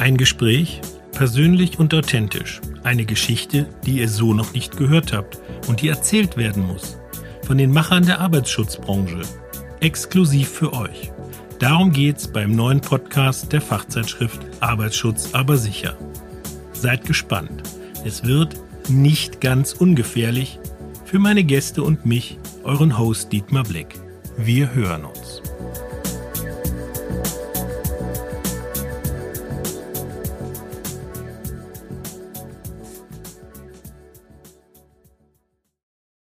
Ein Gespräch, persönlich und authentisch. Eine Geschichte, die ihr so noch nicht gehört habt und die erzählt werden muss. Von den Machern der Arbeitsschutzbranche. Exklusiv für euch. Darum geht's beim neuen Podcast der Fachzeitschrift Arbeitsschutz aber sicher. Seid gespannt. Es wird nicht ganz ungefährlich für meine Gäste und mich, euren Host Dietmar Blick. Wir hören uns.